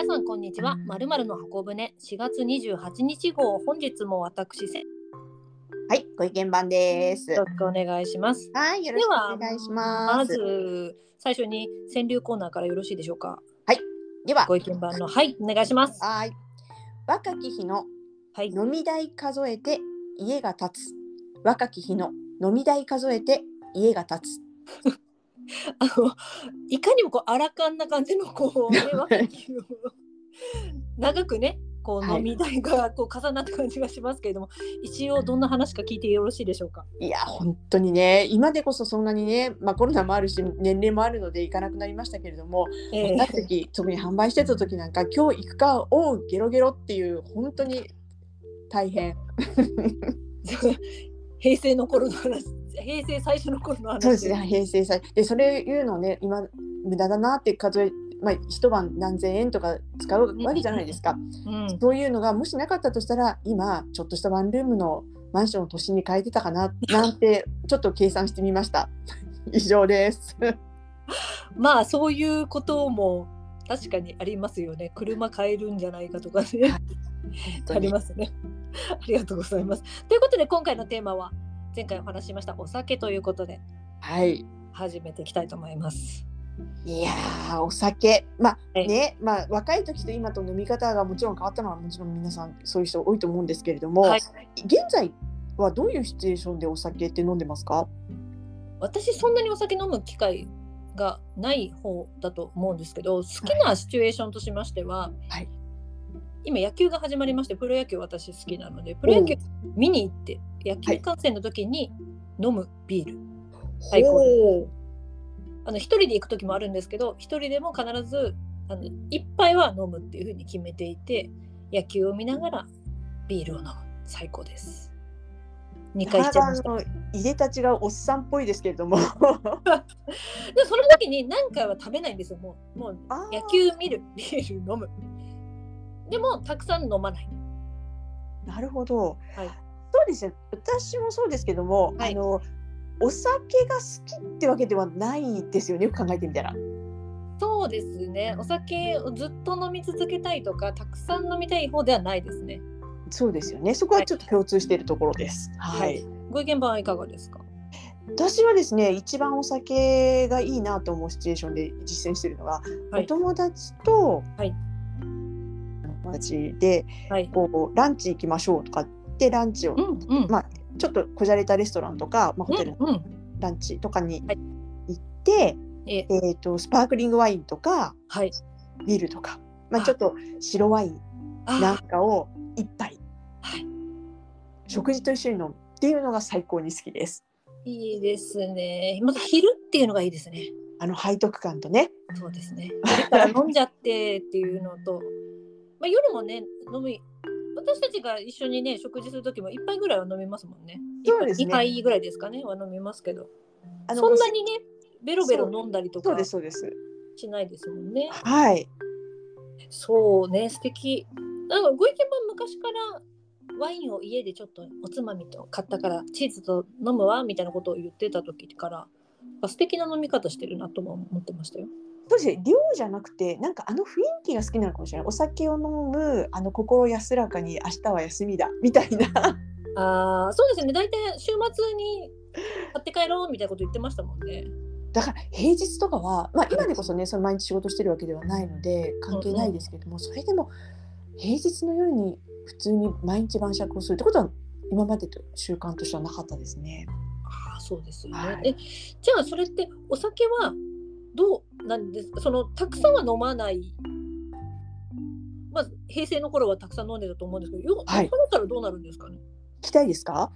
皆さんこんにちは。まるまるの箱舟4月28日号本日も私せよはい、ご意見番です。ろしくお願いします。はい、よろしくお願いしま。ますず最初に川柳コーナーからよろしいでしょうか。ではご、意見番のはいお願いします。はい。若き日のはい。飲み代数えて家が建つ。若き日の飲み代数えて家が建つ。あのいかにもこうアラカンな感じのこう ね若きを長くねこうはい飲み代がこう重なった感じがしますけれども、一応どんな話か聞いてよろしいでしょうか？いや、本当にね、今でこそそんなにね、まあコロナもあるし、年齢もあるので行かなくなりましたけれども、え若い時、特に販売してた時なんか、今日行くか、おう、ゲロゲロっていう、本当に大変。平成の頃の話 平成最初の頃の話そうですね、平成最で、それ言うのね、今、無駄だなって数え、まあ、一晩何千円とか使うわけじゃないですか。うん、そういうのがもしなかったとしたら、今、ちょっとしたワンルームのマンションを都心に変えてたかな、なんて、ちょっと計算してみました。以上です。まあそういうことも確かにありますよね車買えるんじゃないかとかねありますね。ありがとうございます。ということで今回のテーマは前回お話ししましたお酒ということではい。始めていきたいと思います。いやー、お酒。まあええ。ね、まあ若い時と今と飲み方がもちろん変わったのはもちろん皆さんそういう人多いと思うんですけれども、はい。現在はどういうシチュエーションでお酒って飲んでますか？私そんなにお酒飲む機会がない方だと思うんですけど好きなシチュエーションとしましては、はい今野球が始まりましてプロ野球私好きなのでプロ野球見に行って野球観戦の時に飲むビール、最高。あの一人で行く時もあるんですけど一人でも必ずあの一杯は飲むっていうふうに決めていて野球を見ながらビールを飲む。最高です。2回しちゃいました。体の入れたちがおっさんっぽいですけれども。でその時に何回は食べないんですよ。もうもう野球見るビール飲むでもたくさん飲まない。なるほど、はい。そうですね私もそうですけども、はい。あのお酒が好きってわけではないですよねよく考えてみたら。そうですね。お酒をずっと飲み続けたいとかたくさん飲みたい方ではないですね。そうですよね。そこはちょっと共通しているところです。はい、ご意見番はいかがですか？私はですね一番お酒がいいなと思うシチュエーションで実践しているのは、はい。お友達と、はい友達ではいこうランチ行きましょうとかってランチを、うんうんまあちょっとこじゃれたレストランとか、まあ、ホテルのランチとかにはい行って、ええー、とスパークリングワインとかはいビールとか、まあ、あちょっと白ワインあなんかを一杯はい食事と一緒に飲むっていうのが最高に好きです。いいですね。また昼っていうのがいいですね。あの背徳感とね。そうですね。昼から飲んじゃってっていうのと、まあ、夜もね、飲み、私たちが一緒にね、食事するときも一杯ぐらいは飲みますもんね。そうですね2杯ぐらいですかね、は飲みますけど。そんなにね、ベロベロ飲んだりとかそうですそうです。しないですもんね。はい。そうね、素敵。なんかご意見番昔からワインを家でちょっとおつまみと買ったからチーズと飲むわみたいなことを言ってた時から素敵な飲み方してるなとも思ってましたよ。そうですね量じゃなくてなんかあの雰囲気が好きなのかもしれないお酒を飲むあの心安らかに明日は休みだみたいなああそうですね大体週末に買って帰ろうみたいなこと言ってましたもんね。だから平日とかは、まあ、今でこそねその毎日仕事してるわけではないので関係ないですけども、それでも平日の夜に普通に毎日晩酌をするってことは今までと習慣としてはなかったですね。ああそうですよね。はいえじゃあそれってお酒はどうなんですか？そのたくさんは飲まない。まあ平成の頃はたくさん飲んでたと思うんですけど、よはい酔っ払ったらどうなるんですかね？聞きたいですか？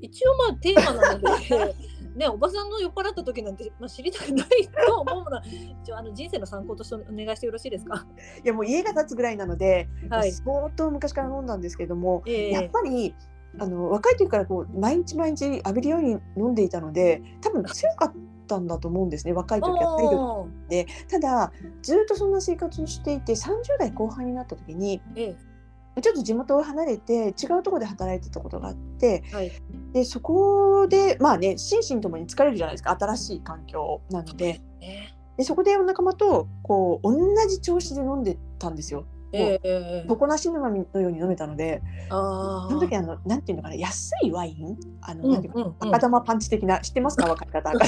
一応まあテーマなので ねおばさんの酔っ払った時なんて、まあ、知りたくないと思うのは 一応あの人生の参考としてお願いしてよろしいですか？いやもう家が建つぐらいなので、はい。相当昔から飲んだんですけども、ええやっぱりあの若い時からこう毎日毎日浴びるように飲んでいたので多分強かったんだと思うんですね。若い時は体力おー。でただずっとそんな生活をしていて30代後半になった時にえちょっと地元を離れて違うところで働いてたことがあってえはい。でそこでまあね心身ともに疲れるじゃないですか。新しい環境なので。ね。でそこでお仲間とこう同じ調子で飲んでたんですよ。ええ常なし沼のように飲めたので。その時あのなんていうのかな安いワイン？あの、うんうかうんうん。赤玉パンチ的な知ってますか？分かり方。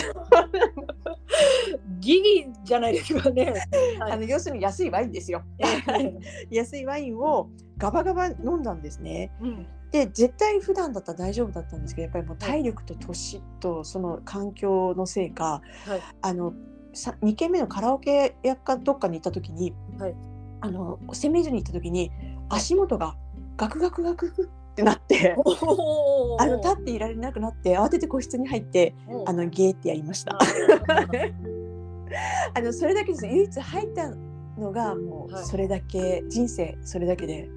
ギリじゃないですかね。はい。あの要するに安いワインですよ。ええ 安いワインをガバガバ飲んだんですね。うん。で絶対普段だったら大丈夫だったんですけどやっぱりもう体力と年とその環境のせいか、はい。あのさ2軒目のカラオケ屋かどっかに行った時に、はいあの洗面所に行った時に足元がガクガクガクってなって。あの立っていられなくなって慌てて個室に入ってあのゲーってやりました。あ のそれだけです唯一入ったのがもうはい。それだけ、人生それだけで。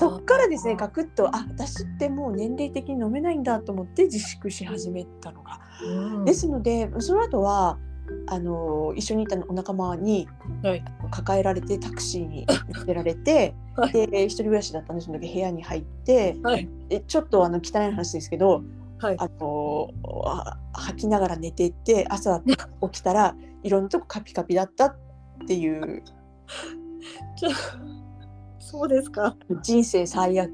そっからですねガクッとあ私ってもう年齢的に飲めないんだと思って自粛し始めたのが。うん。ですのでその後はあの一緒にいたお仲間にはい。抱えられてタクシーに乗せられて、はい。で一人暮らしだったんでその時部屋に入ってはい。でちょっとあの汚い話ですけどはい。あのあ吐きながら寝ていって朝起きたらいろんなとこカピカピだったっていう。ちょそうですか。人生最悪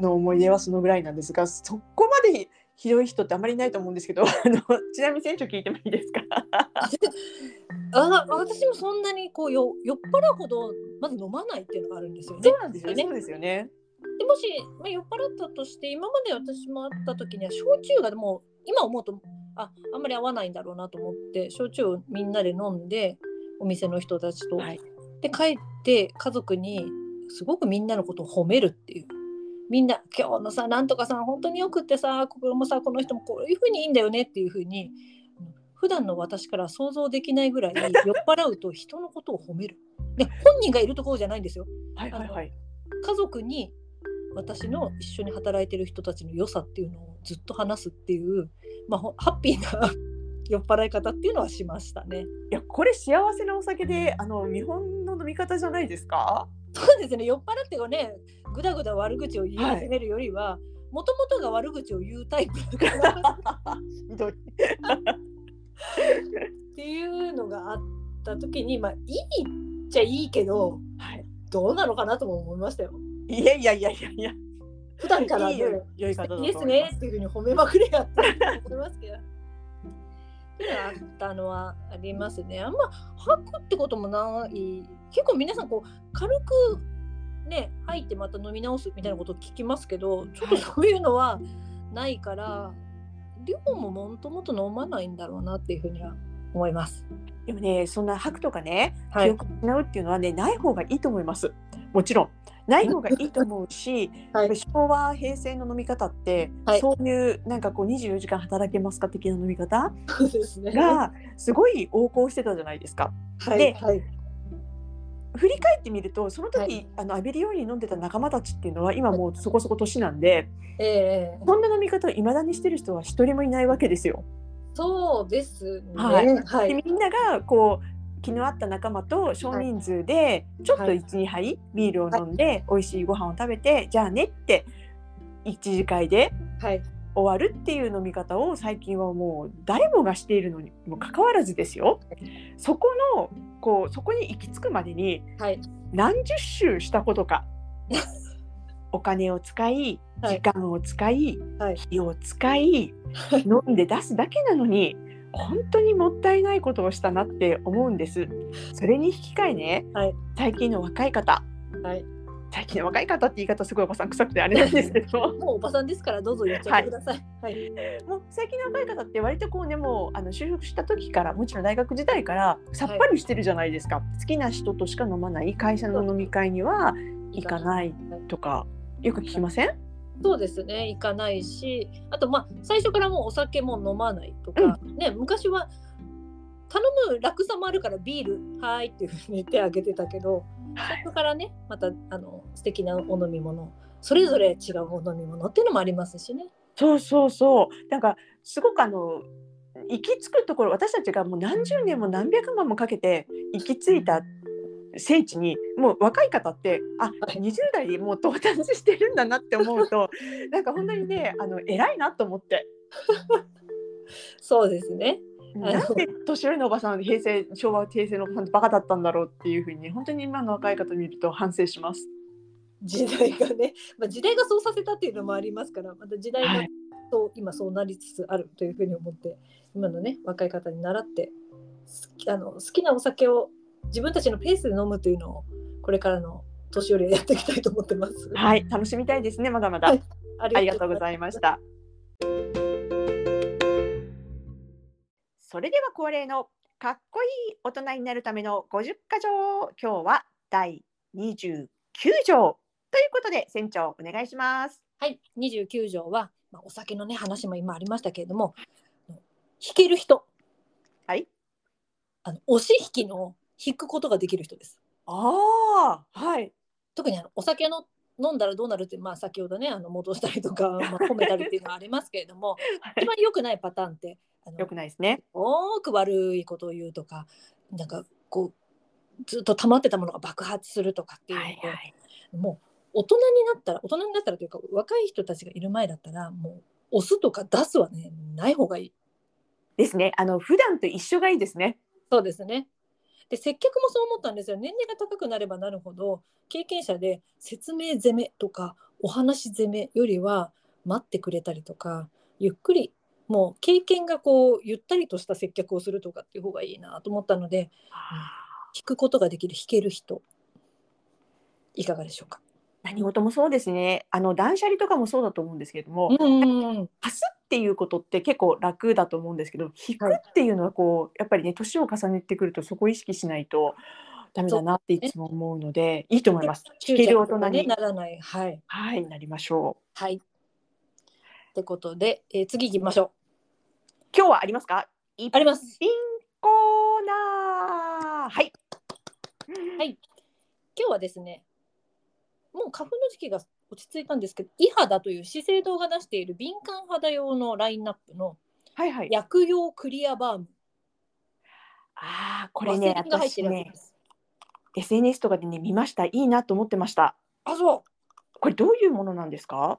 の思い出はそのぐらいなんですがそこまでひどい人ってあまりいないと思うんですけど あのちなみに船長聞いてもいいですか？あ私もそんなにこうよ酔っ払うほどまず飲まないっていうのがあるんですよね。そうなんですよね。ね。そうですよね。でもし、まあ、酔っ払ったとして今まで私も会った時には焼酎がでも今思うとああんまり合わないんだろうなと思って焼酎をみんなで飲んでお店の人たちと、はい。で帰って家族にすごくみんなのことを褒めるっていうみんな今日のさなんとかさん本当によくってさここもさこの人もこういうふうにいいんだよねっていうふうに普段の私からは想像できないぐらい酔っ払うと人のことを褒める。で本人がいるところじゃないんですよ。はいはいはい家族に私の一緒に働いてる人たちの良さっていうのをずっと話すっていう、まあ、ほハッピーな酔っ払い方っていうのはしましたね。いやこれ幸せなお酒であの見本の飲み方じゃないですか？そうですね。酔っ払ってねぐだぐだ悪口を言い。始めるよりはもともとが悪口を言うタイプだからっていうのがあった時にまあいいっちゃいいけどはい。どうなのかなとも思いましたよ。いやいやいやいやいや。普段からねいいよ良いいいです。ねっていうふうに褒めまくりやって思いますけど。あったのはありますね。あんま吐くってこともない。結構皆さんこう軽くね吐いてまた飲み直すみたいなことを聞きますけど、ちょっとそういうのはないから、量ももともと飲まないんだろうなっていうふうには思います。でもねそんな吐くとかねはい記憶を失うっていうのはねない方がいいと思いますもちろんない方がいいと思うし、はい昭和平成の飲み方って、はいそういうなんかこう24時間働けますか的な飲み方。がすごい横行してたじゃないですか。はいではい振り返ってみるとその時、はいあの浴びるように飲んでた仲間たちっていうのは今もうそこそこ年なんでええそんな飲み方をいまだにしてる人は一人もいないわけですよ。そうですね。はいはい。でみんながこう気の合った仲間と少人数でちょっとはい。12杯ビールを飲んで美味しいご飯を食べてじゃあねって一次会ではい。終わるっていう飲み方を最近はもう誰もがしているのにもかかわらずですよ。そこのこうそこに行き着くまでにはい。何十周したことか お金を使いはい。時間を使い、はい。火を使い飲んで出すだけなのに本当にもったいないことをしたなって思うんです。それに引き換えね、はい。最近の若い方。はい。最近の若い方って言い方すごいおばさん臭くてあれなんですけど。もうおばさんですからどうぞ言っちゃってください。はい。もう最近の若い方って割とこうねもうあの就職した時からもちろん大学時代からさっぱりしてるじゃないですか、好きな人としか飲まない。会社の飲み会には行かないとかよく聞きません？そうですね。行かないし、あとまあ最初からもうお酒も飲まないとか、ね昔は頼む楽さもあるからビールはーいっていうふうに手挙げてたけど、そこからねまたあの素敵なお飲み物それぞれ違うお飲み物っていうのもありますしね。そうそうそうなんかすごくあの行き着くところ私たちがもう何十年も何百万もかけて行き着いた聖地にもう若い方ってあはい。20代でもう到達してるんだなって思うと なんか本当にねあの偉いなと思って。そうですね。なんで年寄りのおばさん平成昭和平成のおばさんってバカだったんだろうっていうふうに本当に今の若い方見ると反省します。時代がね、まあ、時代がそうさせたっていうのもありますからまた時代がはいそう、今そうなりつつあるというふうに思って今のね若い方に習って好きあの好きなお酒を自分たちのペースで飲むというのをこれからの年寄りはやっていきたいと思ってます。はい、楽しみたいですね、まだまだ。はいあありがとうごいざいました。それでは恒例のかっこいい大人になるための50箇条、今日は第29条ということで、船長お願いします。はい、29条は、まあ、お酒のね話も今ありましたけれども弾ける人はい。あの押し引きの引くことができる人です。ああ、はい。特にあのお酒の飲んだらどうなるって、まあ、先ほどねあの戻したりとか、まあ、褒めたりっていうのはありますけれども一番良くないパターンってあのよくないですね。多く悪いことを言うとかなんかこうずっと溜まってたものが爆発するとかっていうので、い。もう大人になったら大人になったらというか若い人たちがいる前だったらもう押すとか出すはねない方がいい。ですね。あの普段と一緒がいいですね。そうですね。で接客もそう思ったんですよ年齢が高くなればなるほど経験者で説明攻めとかお話攻めよりは待ってくれたりとかゆっくりもう経験がこうゆったりとした接客をするとかっていう方がいいなと思ったので聞くことができる弾ける人いかがでしょうか？何事もそうですね。あの断捨離とかもそうだと思うんですけれども、うん貸すっていうことって結構楽だと思うんですけど引くっていうのはこうやっぱりね年を重ねてくるとそこを意識しないとダメだなっていつも思うのでいいと思います。引ける大人に、ならない。はい。はい、なりましょう。はい。ってことで、えー次行きましょ今日はありますか？あります。品コーナー。はい。はい今日はですね、もう花粉の時期が落ち着いたんですけど、イ肌という資生堂が出している敏感肌用のラインナップのはいはい。薬用クリアバーム。ああこれねワセリンが入って私ね。SNS とかでね見ましたいいなと思ってました。あ、そう。これどういうものなんですか？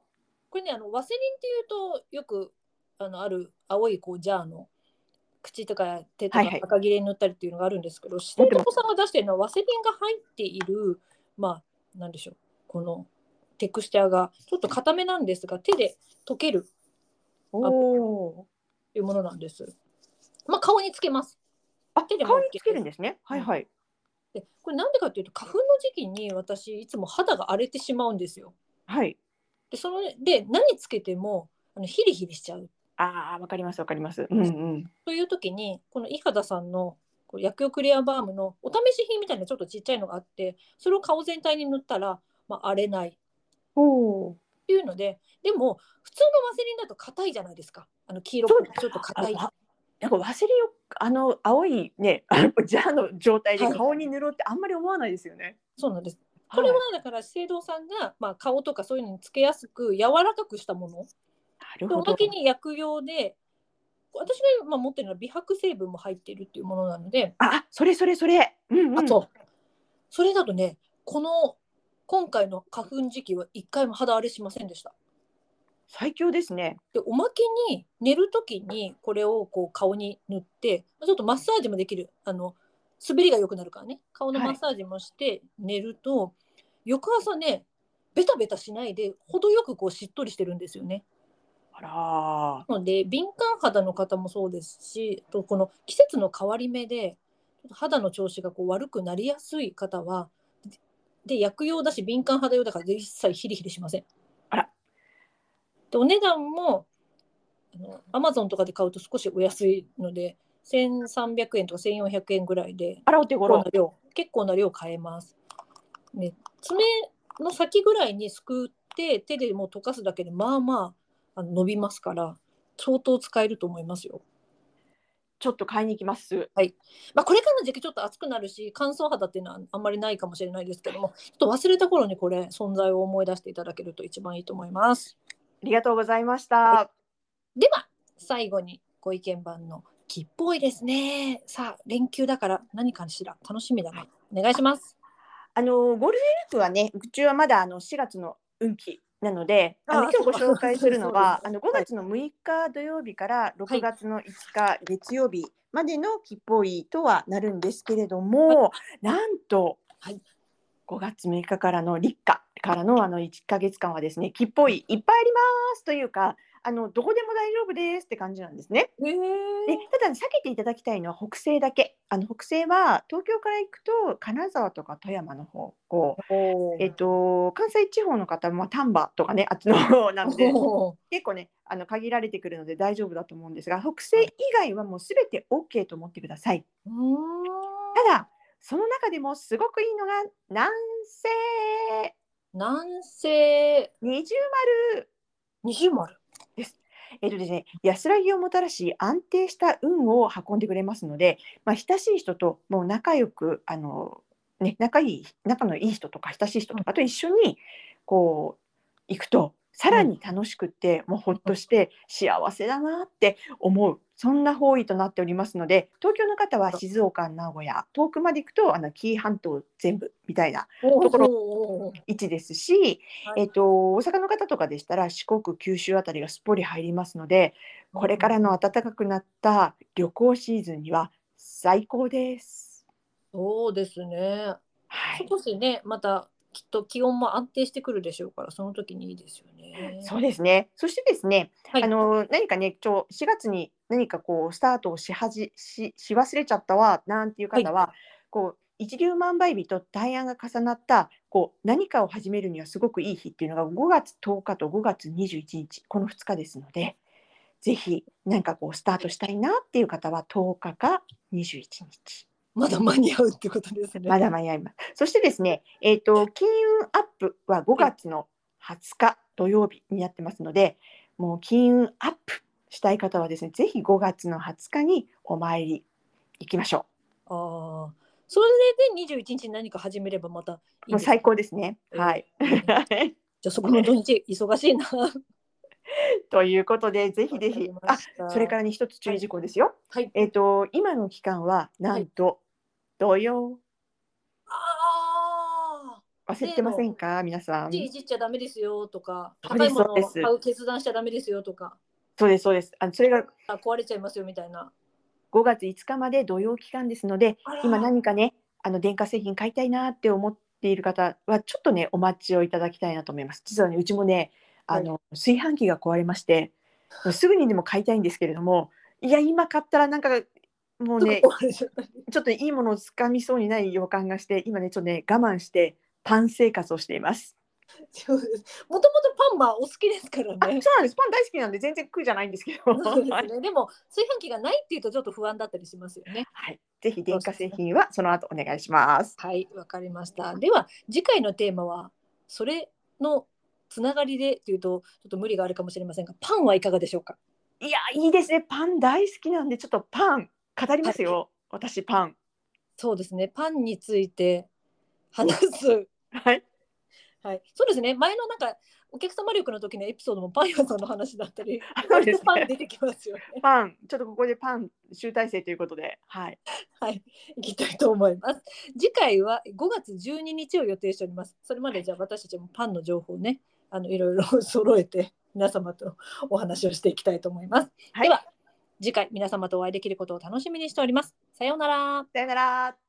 これね、あのワセリンっていうとよくあのある青いこうジャーの口とか手とかはいはい赤切れに塗ったりっていうのがあるんですけど、資生持ってます堂さんが出してるのはワセリンが入っているまあなんでしょうこのテクスチャーがちょっと硬めなんですが手で溶けるおお。というものなんです。まあ顔につけます。あ手でも顔につけるんですね。はいはい。でこれなんでかっていうと花粉の時期に私いつも肌が荒れてしまうんですよ。はい。でそので何つけてもあのヒリヒリしちゃうああわかりますわかります。うんうん。という時にこの伊肌さんの薬用クリアバームのお試し品みたいなちょっとちっちゃいのがあってそれを顔全体に塗ったら、まあ、荒れないっおお。ていうのででも普通のワセリンだと硬いじゃないですかあの黄色くちょっと硬い。あなんかワセリンをあの青いねあの ジャーの状態ではい顔に塗ろうってあんまり思わないですよね。そうなんですこれははいだから資生堂さんが、まあ、顔とかそういうのにつけやすく柔らかくしたものなるほどに薬用で私が今持ってるのは美白成分も入っているっていうものなので、あそれそれそれ。うんうん。あとそれだとねこの今回の花粉時期は一回も肌荒れしませんでした。最強ですね。でおまけに寝る時にこれをこう顔に塗ってちょっとマッサージもできるあの滑りが良くなるからね顔のマッサージもして寝ると、翌朝ねベタベタしないで程よくこうしっとりしてるんですよね。あらので敏感肌の方もそうですしあとこの季節の変わり目で肌の調子がこう悪くなりやすい方はで薬用だし敏感肌用だから一切ヒリヒリしません。あらでお値段もあのアマゾンとかで買うと少しお安いので1300円とか1400円ぐらいであらお手頃な。量結構な量買えます。ね、爪の先ぐらいにすくって手でもう溶かすだけでまあまああの伸びますから相当使えると思いますよ。ちょっと買いに行きます。まあ、これからの時期ちょっと暑くなるし乾燥肌っていうのはあんまりないかもしれないですけどもちょっと忘れた頃にこれ存在を思い出していただけると一番いいと思います。ありがとうございました。はでは最後にご意見番の木っぽいですね。さあ連休だから何かしら楽しみだな。お願いします。あのゴールデンウィークはね、うちはまだあの4月の運気なので、あの今日ご紹介するのは、あの5月の6日土曜日から6月の5日月曜日までの木っぽいとはなるんですけれども、なんと、はい。5月6日からの立夏からのあの1ヶ月間はですね、木っぽいいっぱいありますというか、あのどこでも大丈夫ですって感じなんですね。でただ、避けていただきたいのは北西だけ。あの北西は東京から行くと金沢とか富山の方こうえっと、関西地方の方は丹波とかねあっちの方なので結構ねあの限られてくるので大丈夫だと思うんですが北西以外はもうすべて OK と思ってください。ただその中でもすごくいいのが南西。南西。二重丸。二重丸えっとですね、安らぎをもたらし安定した運を運んでくれますので、まあ、親しい人ともう仲良くあの、ね、仲いい仲のいい人とか親しい人とかと一緒にこう行くとさらに楽しくって、もうほっとして幸せだなって思うそんな方位となっておりますので東京の方は静岡名古屋遠くまで行くとあの紀伊半島全部みたいなところろ位置ですし、えっと、大阪の方とかでしたら四国九州あたりがすっぽり入りますのでこれからの暖かくなった旅行シーズンには最高です。そうですね。はい、少しねまたきっと気温も安定してくるでしょうからその時にいいですよね。そうですね。そしてですね、はいあの何かね、ちょ4月に何かこうスタートをしはじしし忘れちゃったわなんていう方は、こう一粒万倍日と大安が重なったこう何かを始めるにはすごくいい日っていうのが5月10日と5月21日この2日ですので、ぜひ何かこうスタートしたいなっていう方は10日か21日。まだ間に合うってことですね。まだ間に合います。そしてですね、えっ、と、金運アップは5月の20日土曜日になってますので、もう金運アップしたい方はですね、ぜひ5月の20日にお参り行きましょああそれで二十一日に何か始めればまたいいう。もう最高ですね。うんはい。じゃあそこの土日忙しいな。ということで、ぜひぜひ、あ、それかららに一つ注意事項ですよ。はい。えっ、と、今の期間は、なんと、土曜、ああ忘れてませんか、皆さん。いじっちゃダメですよとか高いものを買う決断しちゃダメですよとか。そうです、そうです。あのそれがあ壊れちゃいますよみたいな。5月5日まで土曜期間ですので、今何かねあの電化製品買いたいなって思っている方はちょっとねお待ちをいただきたいなと思います。実はねうちもねあの、炊飯器が壊れましてすぐにでも買いたいんですけれどもいや今買ったらなんかもうねちょっといいものをつかみそうにない予感がして今ねちょっとね我慢してパン生活をしています。もともとパンはお好きですからあそうね。なんですパン大好きなんで全然苦じゃないんですけど、そうですはいね。でも炊飯器がないっていうとちょっと不安だったりしますよね。はい、ぜひ電化製品はその後お願いします。はい、わかりました。では次回のテーマはそれのつながりでというとちょっと無理があるかもしれませんが、パンはいかがでしょうか？いやいいですねパン大好きなんでちょっとパン語りますよ、私パン。そうですね。パンについて話す。はいはい、そうですね。前のなんかお客様力の時のエピソードもパン屋さんの話だったり、そうですねパン出てきますよね。パンちょっとここでパン集大成ということではいはい、行きたいと思います。次回は5月12日を予定しております。それまでじゃあ私たちもパンの情報をね、あのいろいろ 揃えて皆様とお話をしていきたいと思います。はいでは次回皆様とお会いできることを楽しみにしております。さようなら。さよなら